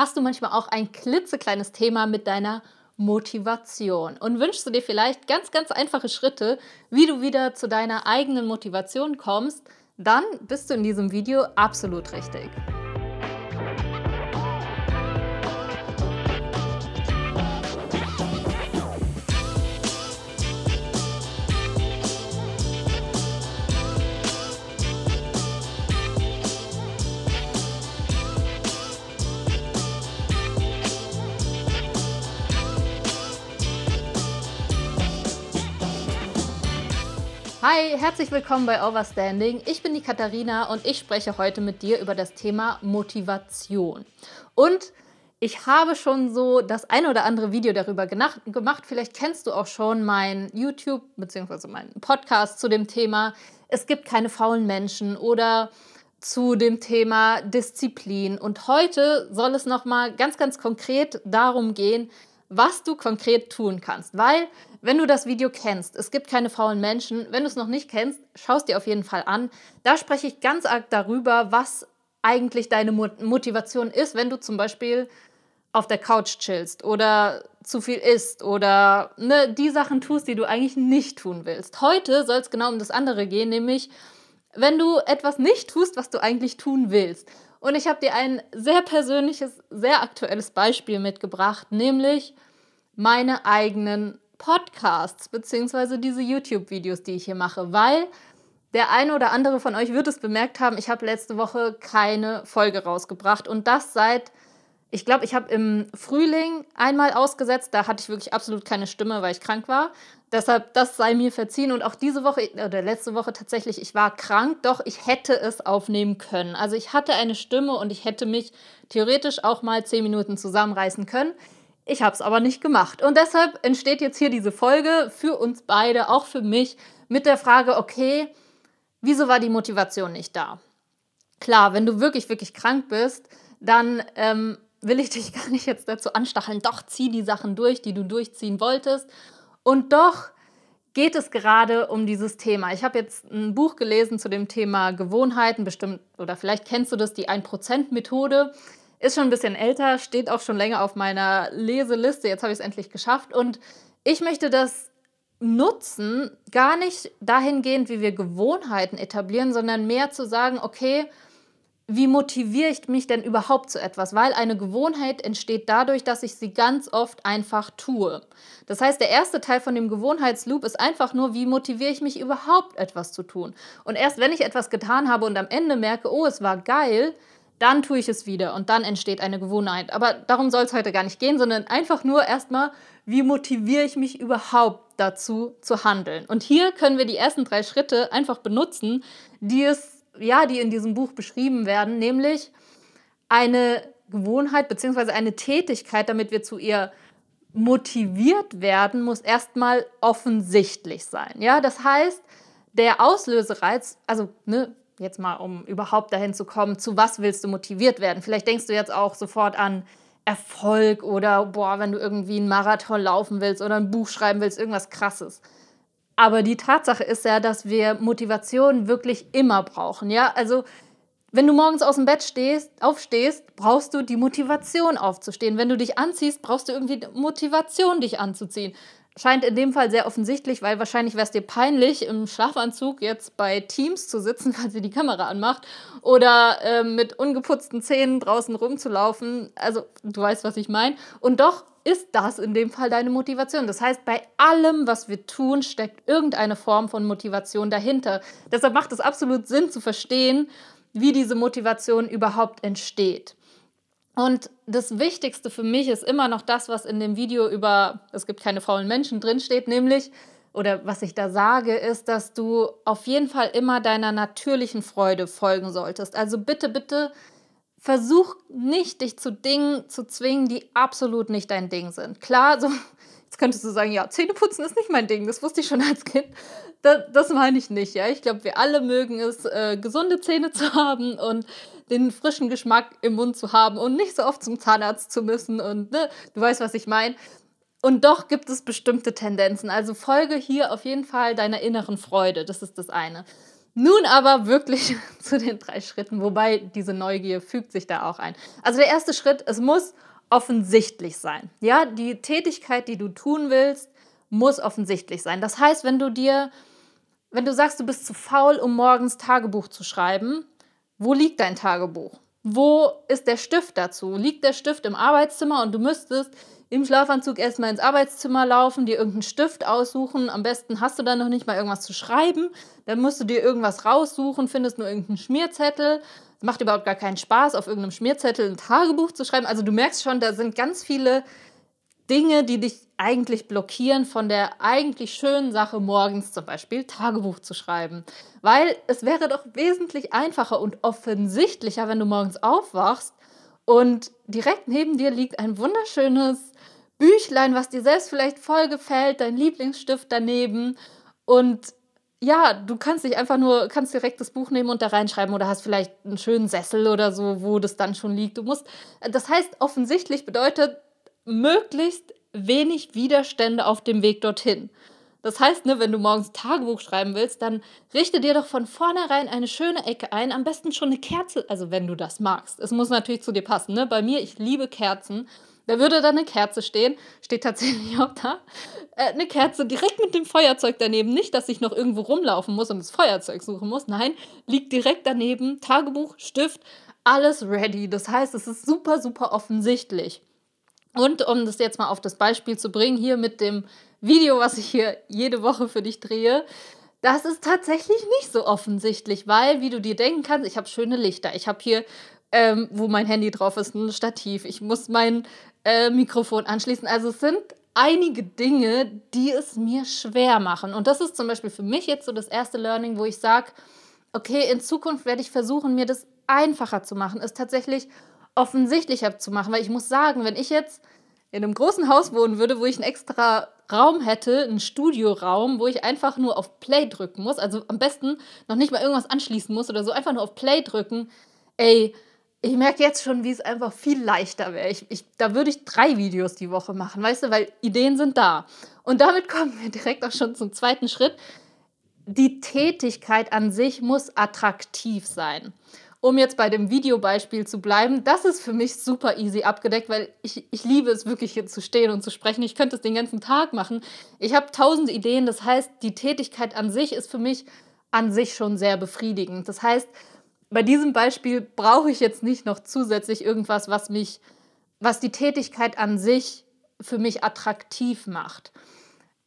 hast du manchmal auch ein klitzekleines Thema mit deiner Motivation und wünschst du dir vielleicht ganz, ganz einfache Schritte, wie du wieder zu deiner eigenen Motivation kommst, dann bist du in diesem Video absolut richtig. Hi, herzlich willkommen bei Overstanding. Ich bin die Katharina und ich spreche heute mit dir über das Thema Motivation. Und ich habe schon so das ein oder andere Video darüber gemacht. Vielleicht kennst du auch schon mein YouTube bzw. meinen Podcast zu dem Thema Es gibt keine faulen Menschen oder zu dem Thema Disziplin. Und heute soll es nochmal ganz, ganz konkret darum gehen, was du konkret tun kannst. Weil wenn du das Video kennst, es gibt keine faulen Menschen, wenn du es noch nicht kennst, schaust dir auf jeden Fall an. Da spreche ich ganz arg darüber, was eigentlich deine Motivation ist, wenn du zum Beispiel auf der Couch chillst oder zu viel isst oder ne, die Sachen tust, die du eigentlich nicht tun willst. Heute soll es genau um das andere gehen, nämlich wenn du etwas nicht tust, was du eigentlich tun willst. Und ich habe dir ein sehr persönliches, sehr aktuelles Beispiel mitgebracht, nämlich meine eigenen Podcasts beziehungsweise diese YouTube-Videos, die ich hier mache, weil der eine oder andere von euch wird es bemerkt haben, ich habe letzte Woche keine Folge rausgebracht. Und das seit, ich glaube, ich habe im Frühling einmal ausgesetzt, da hatte ich wirklich absolut keine Stimme, weil ich krank war. Deshalb, das sei mir verziehen und auch diese Woche oder letzte Woche tatsächlich, ich war krank, doch ich hätte es aufnehmen können. Also ich hatte eine Stimme und ich hätte mich theoretisch auch mal zehn Minuten zusammenreißen können. Ich habe es aber nicht gemacht. Und deshalb entsteht jetzt hier diese Folge für uns beide, auch für mich, mit der Frage, okay, wieso war die Motivation nicht da? Klar, wenn du wirklich, wirklich krank bist, dann ähm, will ich dich gar nicht jetzt dazu anstacheln, doch zieh die Sachen durch, die du durchziehen wolltest. Und doch geht es gerade um dieses Thema. Ich habe jetzt ein Buch gelesen zu dem Thema Gewohnheiten, bestimmt, oder vielleicht kennst du das, die 1%-Methode. Ist schon ein bisschen älter, steht auch schon länger auf meiner Leseliste. Jetzt habe ich es endlich geschafft. Und ich möchte das nutzen, gar nicht dahingehend, wie wir Gewohnheiten etablieren, sondern mehr zu sagen, okay, wie motiviere ich mich denn überhaupt zu etwas? Weil eine Gewohnheit entsteht dadurch, dass ich sie ganz oft einfach tue. Das heißt, der erste Teil von dem Gewohnheitsloop ist einfach nur, wie motiviere ich mich überhaupt etwas zu tun? Und erst wenn ich etwas getan habe und am Ende merke, oh, es war geil, dann tue ich es wieder und dann entsteht eine Gewohnheit. Aber darum soll es heute gar nicht gehen, sondern einfach nur erstmal, wie motiviere ich mich überhaupt dazu zu handeln. Und hier können wir die ersten drei Schritte einfach benutzen, die es, ja, die in diesem Buch beschrieben werden, nämlich eine Gewohnheit bzw. eine Tätigkeit, damit wir zu ihr motiviert werden, muss erstmal offensichtlich sein. Ja, das heißt, der Auslösereiz, also ne, jetzt mal, um überhaupt dahin zu kommen, zu was willst du motiviert werden? Vielleicht denkst du jetzt auch sofort an Erfolg oder, boah, wenn du irgendwie einen Marathon laufen willst oder ein Buch schreiben willst, irgendwas Krasses. Aber die Tatsache ist ja, dass wir Motivation wirklich immer brauchen. Ja, also wenn du morgens aus dem Bett stehst, aufstehst, brauchst du die Motivation aufzustehen. Wenn du dich anziehst, brauchst du irgendwie Motivation, dich anzuziehen scheint in dem Fall sehr offensichtlich, weil wahrscheinlich wäre es dir peinlich, im Schlafanzug jetzt bei Teams zu sitzen, weil sie die Kamera anmacht, oder äh, mit ungeputzten Zähnen draußen rumzulaufen. Also, du weißt, was ich meine. Und doch ist das in dem Fall deine Motivation. Das heißt, bei allem, was wir tun, steckt irgendeine Form von Motivation dahinter. Deshalb macht es absolut Sinn zu verstehen, wie diese Motivation überhaupt entsteht. Und das Wichtigste für mich ist immer noch das, was in dem Video über es gibt keine faulen Menschen drinsteht, nämlich, oder was ich da sage, ist, dass du auf jeden Fall immer deiner natürlichen Freude folgen solltest. Also bitte, bitte versuch nicht, dich zu Dingen zu zwingen, die absolut nicht dein Ding sind. Klar, so, jetzt könntest du sagen, ja, Zähneputzen ist nicht mein Ding, das wusste ich schon als Kind. Das, das meine ich nicht, ja. Ich glaube, wir alle mögen es, äh, gesunde Zähne zu haben und den frischen Geschmack im Mund zu haben und nicht so oft zum Zahnarzt zu müssen und ne, du weißt, was ich meine. Und doch gibt es bestimmte Tendenzen. Also folge hier auf jeden Fall deiner inneren Freude. Das ist das eine. Nun aber wirklich zu den drei Schritten, wobei diese Neugier fügt sich da auch ein. Also der erste Schritt, es muss offensichtlich sein. Ja, die Tätigkeit, die du tun willst, muss offensichtlich sein. Das heißt, wenn du dir, wenn du sagst, du bist zu faul, um morgens Tagebuch zu schreiben, wo liegt dein Tagebuch? Wo ist der Stift dazu? Liegt der Stift im Arbeitszimmer und du müsstest im Schlafanzug erstmal ins Arbeitszimmer laufen, dir irgendeinen Stift aussuchen. Am besten hast du dann noch nicht mal irgendwas zu schreiben. Dann musst du dir irgendwas raussuchen, findest nur irgendeinen Schmierzettel. Es macht überhaupt gar keinen Spaß, auf irgendeinem Schmierzettel ein Tagebuch zu schreiben. Also du merkst schon, da sind ganz viele Dinge, die dich eigentlich blockieren von der eigentlich schönen Sache, morgens zum Beispiel Tagebuch zu schreiben. Weil es wäre doch wesentlich einfacher und offensichtlicher, wenn du morgens aufwachst und direkt neben dir liegt ein wunderschönes Büchlein, was dir selbst vielleicht voll gefällt, dein Lieblingsstift daneben und ja, du kannst dich einfach nur, kannst direkt das Buch nehmen und da reinschreiben oder hast vielleicht einen schönen Sessel oder so, wo das dann schon liegt. Du musst, das heißt, offensichtlich bedeutet möglichst wenig Widerstände auf dem Weg dorthin. Das heißt, ne, wenn du morgens Tagebuch schreiben willst, dann richte dir doch von vornherein eine schöne Ecke ein. Am besten schon eine Kerze, also wenn du das magst. Es muss natürlich zu dir passen. Ne? Bei mir, ich liebe Kerzen. Da würde dann eine Kerze stehen, steht tatsächlich auch da. Äh, eine Kerze direkt mit dem Feuerzeug daneben. Nicht, dass ich noch irgendwo rumlaufen muss und das Feuerzeug suchen muss. Nein, liegt direkt daneben. Tagebuch, Stift, alles ready. Das heißt, es ist super, super offensichtlich. Und um das jetzt mal auf das Beispiel zu bringen, hier mit dem Video, was ich hier jede Woche für dich drehe, das ist tatsächlich nicht so offensichtlich, weil, wie du dir denken kannst, ich habe schöne Lichter. Ich habe hier, ähm, wo mein Handy drauf ist, ein Stativ. Ich muss mein äh, Mikrofon anschließen. Also es sind einige Dinge, die es mir schwer machen. Und das ist zum Beispiel für mich jetzt so das erste Learning, wo ich sage, okay, in Zukunft werde ich versuchen, mir das einfacher zu machen, es tatsächlich offensichtlicher zu machen. Weil ich muss sagen, wenn ich jetzt in einem großen Haus wohnen würde, wo ich einen extra Raum hätte, einen Studioraum, wo ich einfach nur auf Play drücken muss, also am besten noch nicht mal irgendwas anschließen muss oder so, einfach nur auf Play drücken, ey, ich merke jetzt schon, wie es einfach viel leichter wäre. Ich, ich, da würde ich drei Videos die Woche machen, weißt du, weil Ideen sind da. Und damit kommen wir direkt auch schon zum zweiten Schritt. Die Tätigkeit an sich muss attraktiv sein. Um jetzt bei dem Videobeispiel zu bleiben, das ist für mich super easy abgedeckt, weil ich, ich liebe es wirklich hier zu stehen und zu sprechen. Ich könnte es den ganzen Tag machen. Ich habe tausend Ideen. Das heißt, die Tätigkeit an sich ist für mich an sich schon sehr befriedigend. Das heißt, bei diesem Beispiel brauche ich jetzt nicht noch zusätzlich irgendwas, was mich, was die Tätigkeit an sich für mich attraktiv macht.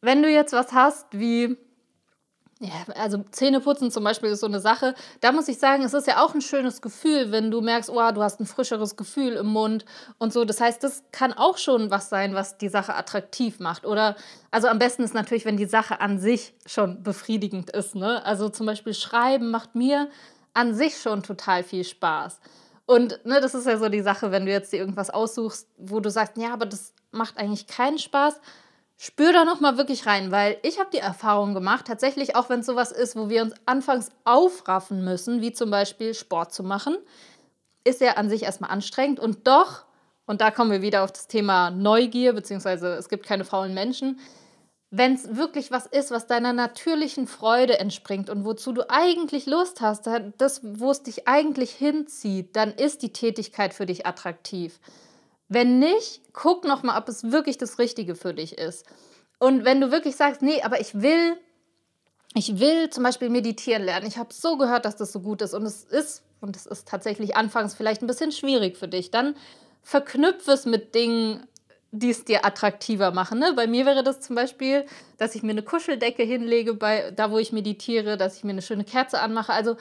Wenn du jetzt was hast wie, ja, also Zähneputzen zum Beispiel ist so eine Sache, da muss ich sagen, es ist ja auch ein schönes Gefühl, wenn du merkst, oh, du hast ein frischeres Gefühl im Mund und so. Das heißt, das kann auch schon was sein, was die Sache attraktiv macht. Oder, also am besten ist natürlich, wenn die Sache an sich schon befriedigend ist. Ne? Also zum Beispiel Schreiben macht mir an sich schon total viel Spaß. Und ne, das ist ja so die Sache, wenn du jetzt dir irgendwas aussuchst, wo du sagst, ja, aber das macht eigentlich keinen Spaß, spür da noch mal wirklich rein, weil ich habe die Erfahrung gemacht, tatsächlich auch wenn es sowas ist, wo wir uns anfangs aufraffen müssen, wie zum Beispiel Sport zu machen, ist ja an sich erstmal anstrengend und doch, und da kommen wir wieder auf das Thema Neugier, beziehungsweise es gibt keine faulen Menschen, wenn es wirklich was ist, was deiner natürlichen Freude entspringt und wozu du eigentlich Lust hast, das, wo es dich eigentlich hinzieht, dann ist die Tätigkeit für dich attraktiv. Wenn nicht, guck nochmal, ob es wirklich das Richtige für dich ist. Und wenn du wirklich sagst, nee, aber ich will, ich will zum Beispiel meditieren lernen. Ich habe so gehört, dass das so gut ist und es ist, und es ist tatsächlich anfangs vielleicht ein bisschen schwierig für dich, dann verknüpfe es mit Dingen, die es dir attraktiver machen. Ne? Bei mir wäre das zum Beispiel, dass ich mir eine Kuscheldecke hinlege, bei, da wo ich meditiere, dass ich mir eine schöne Kerze anmache. Also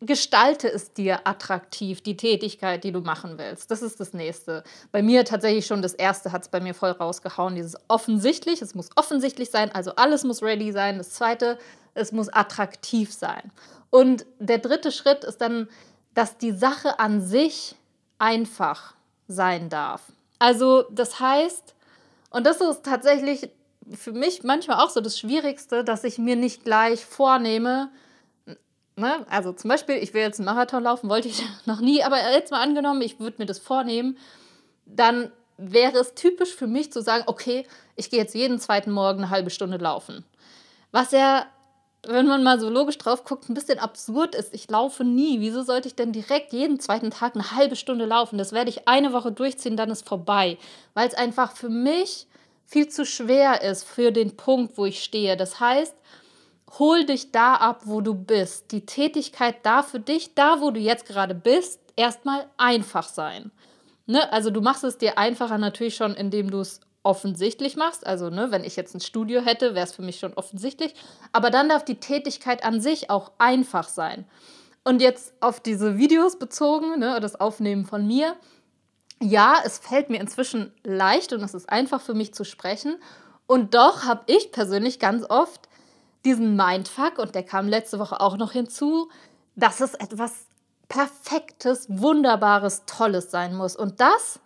gestalte es dir attraktiv, die Tätigkeit, die du machen willst. Das ist das Nächste. Bei mir tatsächlich schon das Erste hat es bei mir voll rausgehauen, dieses offensichtlich. Es muss offensichtlich sein, also alles muss ready sein. Das Zweite, es muss attraktiv sein. Und der dritte Schritt ist dann, dass die Sache an sich einfach sein darf. Also das heißt, und das ist tatsächlich für mich manchmal auch so das Schwierigste, dass ich mir nicht gleich vornehme, ne? also zum Beispiel, ich will jetzt einen Marathon laufen, wollte ich noch nie, aber jetzt mal angenommen, ich würde mir das vornehmen, dann wäre es typisch für mich zu sagen, okay, ich gehe jetzt jeden zweiten Morgen eine halbe Stunde laufen. Was ja wenn man mal so logisch drauf guckt, ein bisschen absurd ist. Ich laufe nie. Wieso sollte ich denn direkt jeden zweiten Tag eine halbe Stunde laufen? Das werde ich eine Woche durchziehen, dann ist vorbei. Weil es einfach für mich viel zu schwer ist für den Punkt, wo ich stehe. Das heißt, hol dich da ab, wo du bist. Die Tätigkeit da für dich, da wo du jetzt gerade bist, erstmal einfach sein. Ne? Also du machst es dir einfacher natürlich schon, indem du es offensichtlich machst. Also, ne, wenn ich jetzt ein Studio hätte, wäre es für mich schon offensichtlich. Aber dann darf die Tätigkeit an sich auch einfach sein. Und jetzt auf diese Videos bezogen, ne, das Aufnehmen von mir. Ja, es fällt mir inzwischen leicht und es ist einfach für mich zu sprechen. Und doch habe ich persönlich ganz oft diesen Mindfuck, und der kam letzte Woche auch noch hinzu, dass es etwas Perfektes, Wunderbares, Tolles sein muss. Und das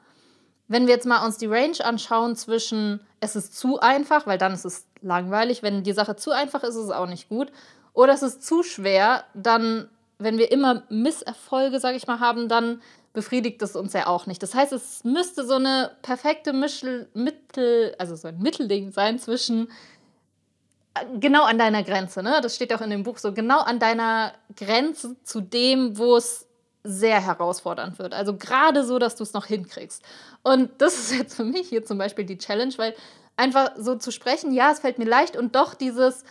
wenn wir jetzt mal uns die Range anschauen zwischen es ist zu einfach, weil dann ist es langweilig, wenn die Sache zu einfach ist, ist es auch nicht gut, oder es ist zu schwer, dann wenn wir immer Misserfolge, sage ich mal, haben, dann befriedigt es uns ja auch nicht. Das heißt, es müsste so eine perfekte Mischel, Mittel, also so ein Mittelding sein zwischen genau an deiner Grenze, ne? Das steht auch in dem Buch so, genau an deiner Grenze zu dem, wo es sehr herausfordernd wird. Also gerade so, dass du es noch hinkriegst. Und das ist jetzt für mich hier zum Beispiel die Challenge, weil einfach so zu sprechen, ja, es fällt mir leicht und doch dieses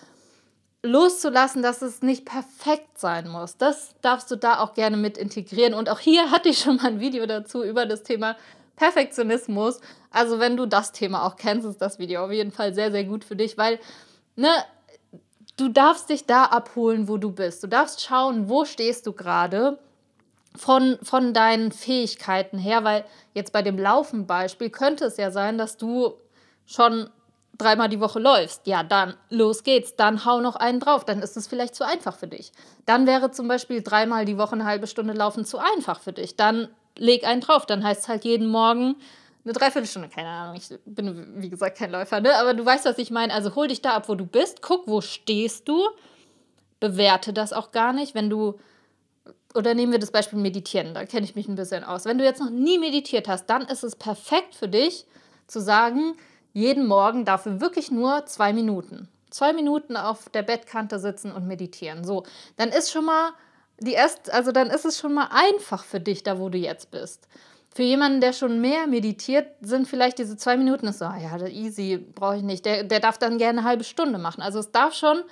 loszulassen, dass es nicht perfekt sein muss. Das darfst du da auch gerne mit integrieren. Und auch hier hatte ich schon mal ein Video dazu über das Thema Perfektionismus. Also wenn du das Thema auch kennst, ist das Video auf jeden Fall sehr, sehr gut für dich, weil, ne, du darfst dich da abholen, wo du bist. Du darfst schauen, wo stehst du gerade von, von deinen Fähigkeiten her, weil jetzt bei dem Laufen-Beispiel könnte es ja sein, dass du schon dreimal die Woche läufst. Ja, dann los geht's, dann hau noch einen drauf, dann ist es vielleicht zu einfach für dich. Dann wäre zum Beispiel dreimal die Woche eine halbe Stunde laufen zu einfach für dich. Dann leg einen drauf, dann heißt es halt jeden Morgen eine Dreiviertelstunde, keine Ahnung, ich bin wie gesagt kein Läufer, ne? aber du weißt, was ich meine. Also hol dich da ab, wo du bist, guck, wo stehst du, bewerte das auch gar nicht, wenn du oder nehmen wir das Beispiel Meditieren, da kenne ich mich ein bisschen aus. Wenn du jetzt noch nie meditiert hast, dann ist es perfekt für dich zu sagen, jeden Morgen dafür wirklich nur zwei Minuten. Zwei Minuten auf der Bettkante sitzen und meditieren. So, dann ist schon mal die erst, also dann ist es schon mal einfach für dich, da wo du jetzt bist. Für jemanden, der schon mehr meditiert, sind vielleicht diese zwei Minuten so, ah ja, easy, brauche ich nicht. Der, der darf dann gerne eine halbe Stunde machen. Also es darf schon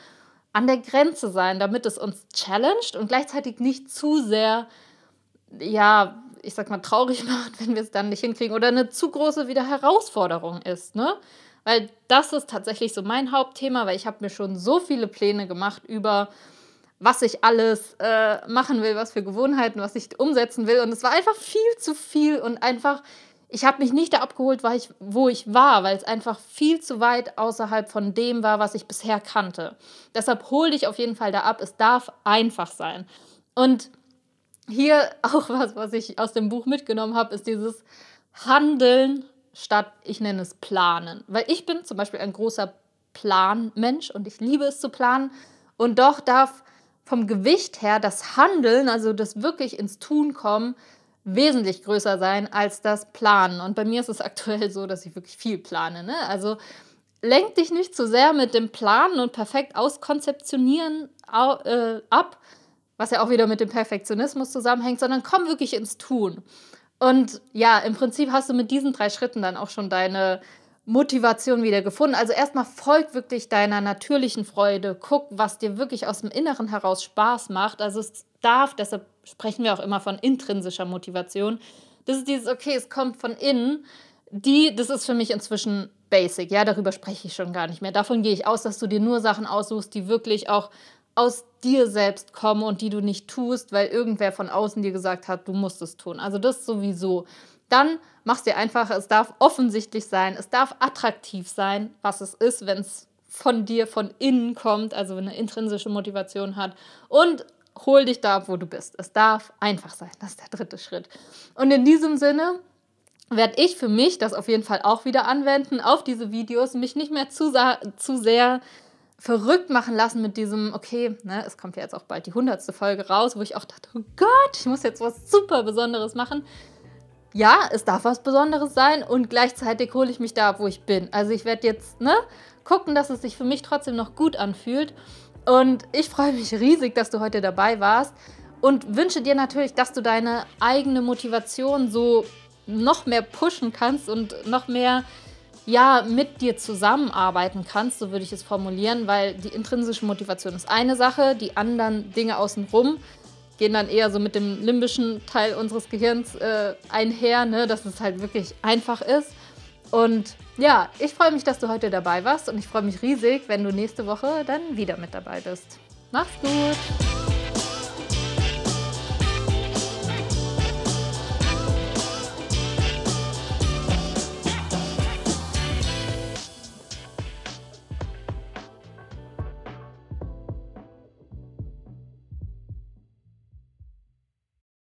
an der Grenze sein, damit es uns challenged und gleichzeitig nicht zu sehr, ja, ich sag mal, traurig macht, wenn wir es dann nicht hinkriegen oder eine zu große wieder Herausforderung ist, ne? Weil das ist tatsächlich so mein Hauptthema, weil ich habe mir schon so viele Pläne gemacht über was ich alles äh, machen will, was für Gewohnheiten, was ich umsetzen will. Und es war einfach viel zu viel und einfach ich habe mich nicht da abgeholt, ich, wo ich war, weil es einfach viel zu weit außerhalb von dem war, was ich bisher kannte. Deshalb hol dich auf jeden Fall da ab. Es darf einfach sein. Und hier auch was, was ich aus dem Buch mitgenommen habe, ist dieses Handeln statt, ich nenne es Planen. Weil ich bin zum Beispiel ein großer Planmensch und ich liebe es zu planen. Und doch darf vom Gewicht her das Handeln, also das wirklich ins Tun kommen, wesentlich größer sein als das Planen. Und bei mir ist es aktuell so, dass ich wirklich viel plane. Ne? Also lenk dich nicht zu sehr mit dem Planen und perfekt auskonzeptionieren äh, ab, was ja auch wieder mit dem Perfektionismus zusammenhängt, sondern komm wirklich ins Tun. Und ja, im Prinzip hast du mit diesen drei Schritten dann auch schon deine Motivation wieder gefunden. Also erstmal folg wirklich deiner natürlichen Freude. Guck, was dir wirklich aus dem Inneren heraus Spaß macht. Also es darf, deshalb sprechen wir auch immer von intrinsischer Motivation. Das ist dieses, okay, es kommt von innen. Die, das ist für mich inzwischen basic. Ja, darüber spreche ich schon gar nicht mehr. Davon gehe ich aus, dass du dir nur Sachen aussuchst, die wirklich auch aus dir selbst kommen und die du nicht tust, weil irgendwer von außen dir gesagt hat, du musst es tun. Also das sowieso. Dann machst dir einfach, es darf offensichtlich sein, es darf attraktiv sein, was es ist, wenn es von dir von innen kommt, also eine intrinsische Motivation hat. Und hol dich da ab, wo du bist. Es darf einfach sein. Das ist der dritte Schritt. Und in diesem Sinne werde ich für mich das auf jeden Fall auch wieder anwenden auf diese Videos, mich nicht mehr zu, zu sehr verrückt machen lassen mit diesem, okay, ne, es kommt ja jetzt auch bald die hundertste Folge raus, wo ich auch dachte, oh Gott, ich muss jetzt was super Besonderes machen. Ja, es darf was Besonderes sein und gleichzeitig hole ich mich da wo ich bin. Also ich werde jetzt ne, gucken, dass es sich für mich trotzdem noch gut anfühlt Und ich freue mich riesig, dass du heute dabei warst und wünsche dir natürlich, dass du deine eigene Motivation so noch mehr pushen kannst und noch mehr ja, mit dir zusammenarbeiten kannst, so würde ich es formulieren, weil die intrinsische Motivation ist eine Sache, die anderen Dinge außenrum gehen dann eher so mit dem limbischen Teil unseres Gehirns äh, einher, ne, dass es halt wirklich einfach ist. Und ja, ich freue mich, dass du heute dabei warst und ich freue mich riesig, wenn du nächste Woche dann wieder mit dabei bist. Mach's gut!